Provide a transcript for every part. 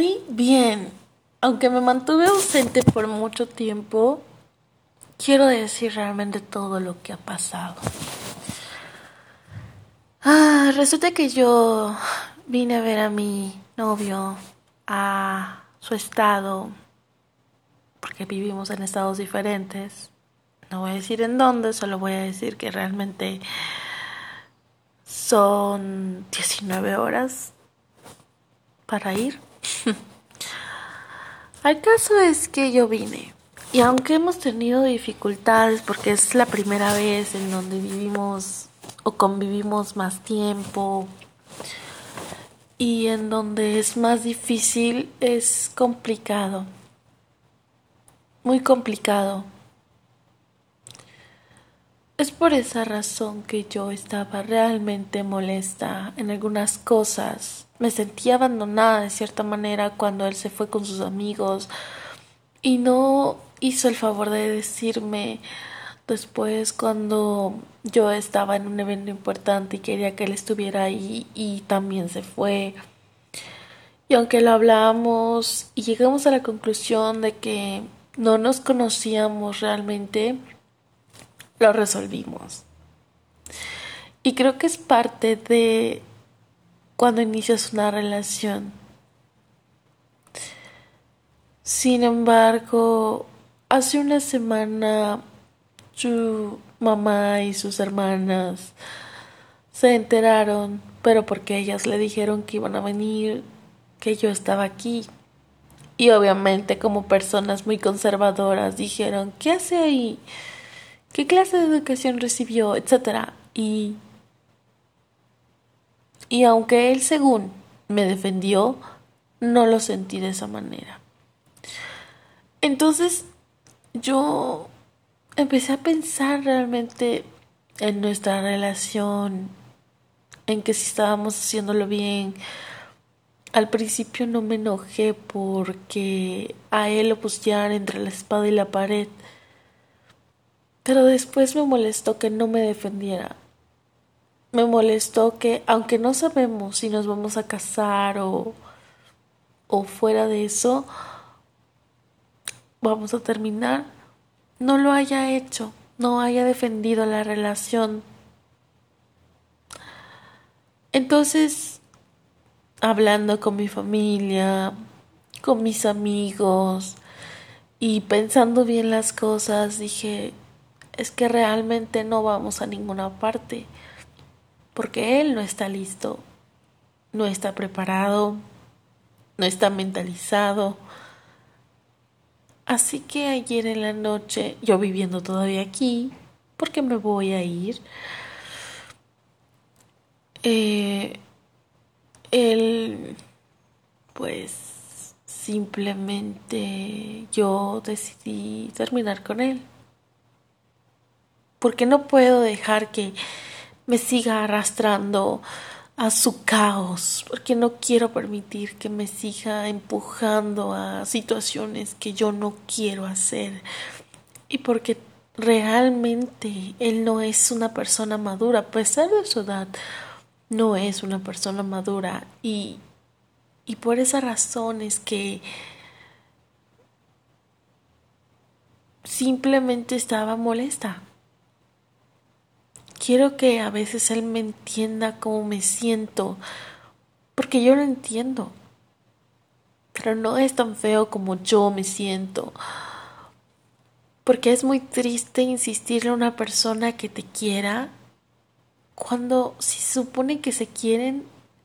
Muy bien. Aunque me mantuve ausente por mucho tiempo, quiero decir realmente todo lo que ha pasado. Ah, resulta que yo vine a ver a mi novio a su estado, porque vivimos en estados diferentes. No voy a decir en dónde, solo voy a decir que realmente son 19 horas para ir. El caso es que yo vine y aunque hemos tenido dificultades porque es la primera vez en donde vivimos o convivimos más tiempo y en donde es más difícil, es complicado, muy complicado. Es por esa razón que yo estaba realmente molesta en algunas cosas. Me sentía abandonada de cierta manera cuando él se fue con sus amigos y no hizo el favor de decirme después cuando yo estaba en un evento importante y quería que él estuviera ahí y también se fue. Y aunque lo hablamos y llegamos a la conclusión de que no nos conocíamos realmente, lo resolvimos. Y creo que es parte de cuando inicias una relación. Sin embargo, hace una semana su mamá y sus hermanas se enteraron, pero porque ellas le dijeron que iban a venir, que yo estaba aquí. Y obviamente como personas muy conservadoras dijeron, ¿qué hace ahí? qué clase de educación recibió, etcétera. Y, y aunque él según me defendió, no lo sentí de esa manera. Entonces yo empecé a pensar realmente en nuestra relación, en que si estábamos haciéndolo bien. Al principio no me enojé porque a él lo pusieran entre la espada y la pared. Pero después me molestó que no me defendiera. Me molestó que, aunque no sabemos si nos vamos a casar o, o fuera de eso, vamos a terminar, no lo haya hecho, no haya defendido la relación. Entonces, hablando con mi familia, con mis amigos y pensando bien las cosas, dije, es que realmente no vamos a ninguna parte, porque Él no está listo, no está preparado, no está mentalizado. Así que ayer en la noche, yo viviendo todavía aquí, porque me voy a ir, eh, él, pues simplemente yo decidí terminar con él porque no puedo dejar que me siga arrastrando a su caos, porque no quiero permitir que me siga empujando a situaciones que yo no quiero hacer. Y porque realmente él no es una persona madura, a pesar de su edad, no es una persona madura. Y, y por esa razón es que simplemente estaba molesta quiero que a veces Él me entienda cómo me siento, porque yo lo entiendo, pero no es tan feo como yo me siento, porque es muy triste insistirle a una persona que te quiera cuando si supone que se quieren,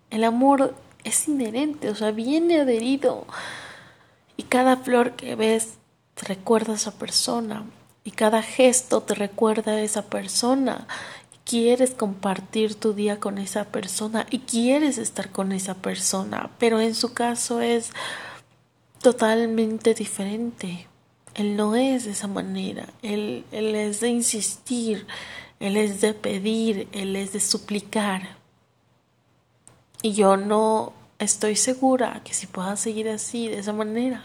el amor es inherente, o sea, viene adherido. Y cada flor que ves te recuerda a esa persona. Y cada gesto te recuerda a esa persona quieres compartir tu día con esa persona y quieres estar con esa persona, pero en su caso es totalmente diferente. Él no es de esa manera, él, es de insistir, él es de pedir, él es de suplicar. Y yo no estoy segura que si pueda seguir así, de esa manera.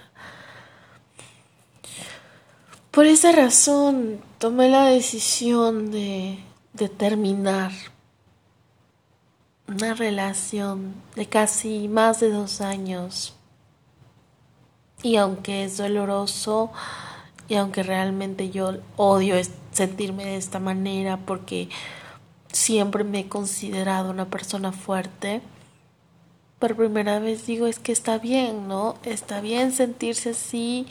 Por esa razón tomé la decisión de de terminar una relación de casi más de dos años Y aunque es doloroso y aunque realmente yo odio sentirme de esta manera porque siempre me he considerado una persona fuerte, por primera vez digo es que está bien, ¿no? Está bien sentirse así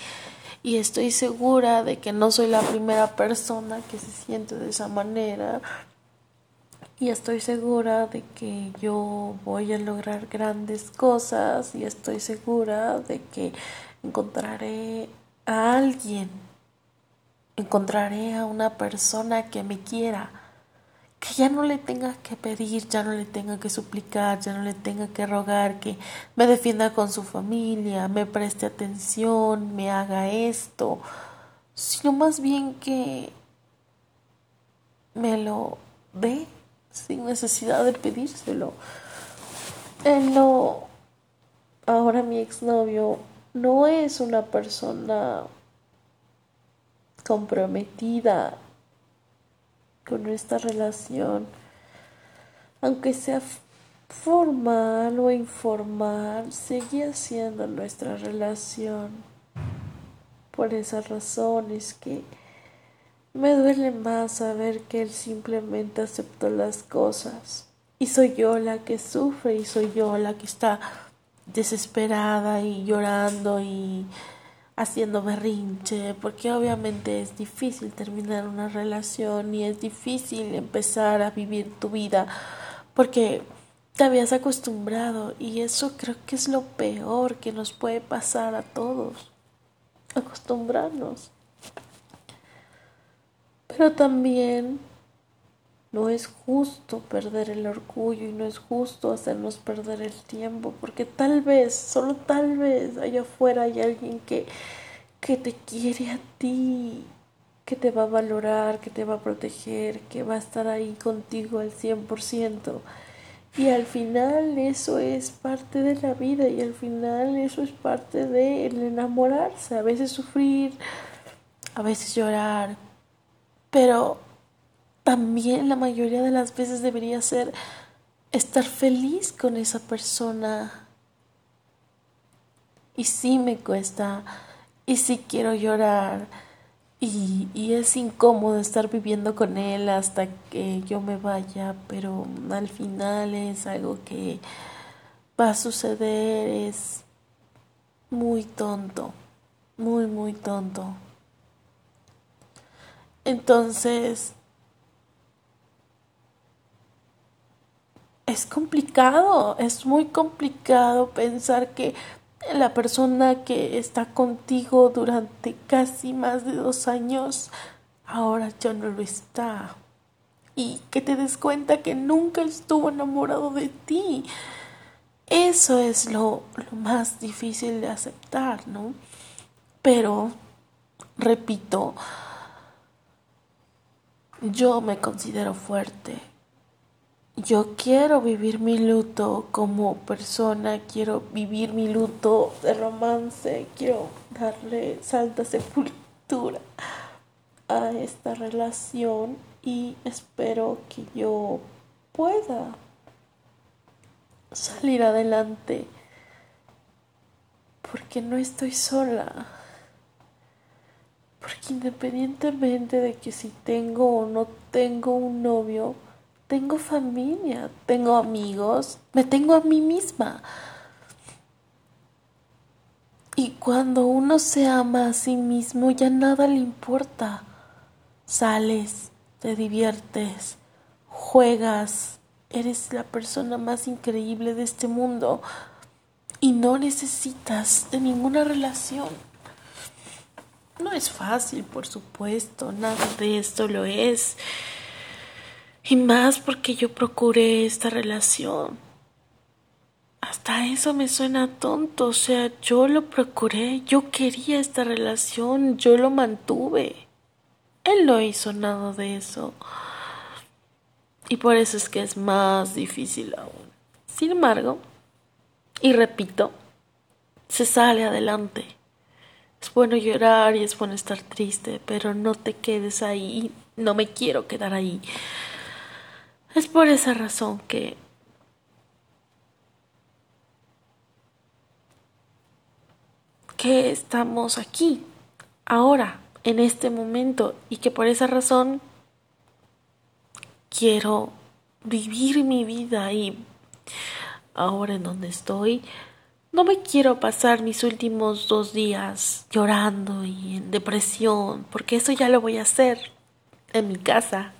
y estoy segura de que no soy la primera persona que se siente de esa manera. Y estoy segura de que yo voy a lograr grandes cosas y estoy segura de que encontraré a alguien, encontraré a una persona que me quiera que ya no le tenga que pedir, ya no le tenga que suplicar, ya no le tenga que rogar que me defienda con su familia, me preste atención, me haga esto, sino más bien que me lo dé sin necesidad de pedírselo. Él no, ahora mi exnovio no es una persona comprometida con nuestra relación, aunque sea formal o informal, seguía siendo nuestra relación. Por esas razones que me duele más saber que él simplemente aceptó las cosas. Y soy yo la que sufre y soy yo la que está desesperada y llorando y haciendo berrinche, porque obviamente es difícil terminar una relación y es difícil empezar a vivir tu vida porque te habías acostumbrado y eso creo que es lo peor que nos puede pasar a todos, acostumbrarnos. Pero también no es justo perder el orgullo y no es justo hacernos perder el tiempo, porque tal vez, solo tal vez, allá afuera hay alguien que, que te quiere a ti, que te va a valorar, que te va a proteger, que va a estar ahí contigo al 100%. Y al final eso es parte de la vida y al final eso es parte del enamorarse, a veces sufrir, a veces llorar, pero también la mayoría de las veces debería ser estar feliz con esa persona. Y sí me cuesta, y sí quiero llorar, y, y, es incómodo estar viviendo con él hasta que yo me vaya, pero al final es algo que va a suceder, es muy tonto, muy, muy tonto. Entonces, es complicado, es muy complicado pensar que la persona que está contigo durante casi más de dos años ahora ya no lo está. Y que te des cuenta que nunca estuvo enamorado de ti. Eso es lo, más difícil de aceptar, ¿no? Pero, repito, yo me considero fuerte yo quiero vivir mi luto como persona, quiero vivir mi luto de romance, quiero darle santa sepultura a esta relación y espero que yo pueda salir adelante porque no estoy sola. Porque independientemente de que si tengo o no tengo un novio, tengo familia, tengo amigos, me tengo a mí misma. Y cuando uno se ama a sí mismo ya nada le importa. Sales, te diviertes, juegas, eres la persona más increíble de este mundo y no necesitas de ninguna relación. No es fácil, por supuesto, nada de esto lo es. Y más porque yo procuré esta relación. Hasta eso me suena tonto, o sea, yo lo procuré, yo quería esta relación, yo lo mantuve. Él no hizo nada de eso. Y por eso es que es más difícil aún. Sin embargo, y repito, se sale adelante. Es bueno llorar y es bueno estar triste, pero no te quedes ahí. No me quiero quedar ahí. Es por esa razón que que estamos aquí, ahora, en este momento, y que por esa razón quiero vivir mi vida y ahora en donde estoy, no me quiero pasar mis últimos dos días llorando y en depresión, porque eso ya lo voy a hacer en mi casa,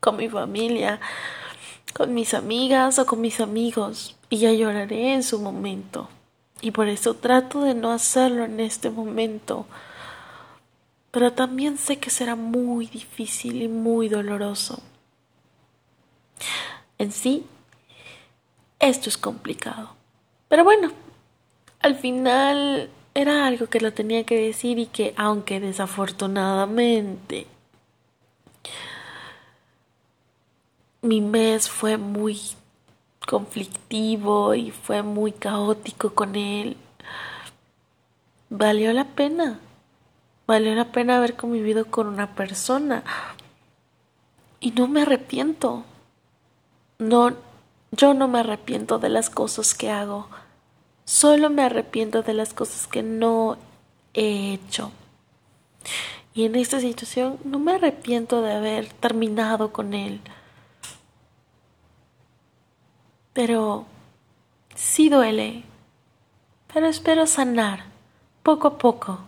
con mi familia, con mis amigas o con mis amigos, y ya lloraré en su momento. Y por eso trato de no hacerlo en este momento. Pero también sé que será muy difícil y muy doloroso. En sí, esto es complicado. Pero bueno, al final era algo que lo tenía que decir y que aunque desafortunadamente mi mes fue muy conflictivo y fue muy caótico con él, valió la pena. Valió la pena haber convivido con una persona. Y no me arrepiento. No, yo no me arrepiento de las cosas que hago. Solo me arrepiento de las cosas que no he hecho. Y en esta situación no me arrepiento de haber terminado con él. Pero sí duele. Pero espero sanar poco a poco.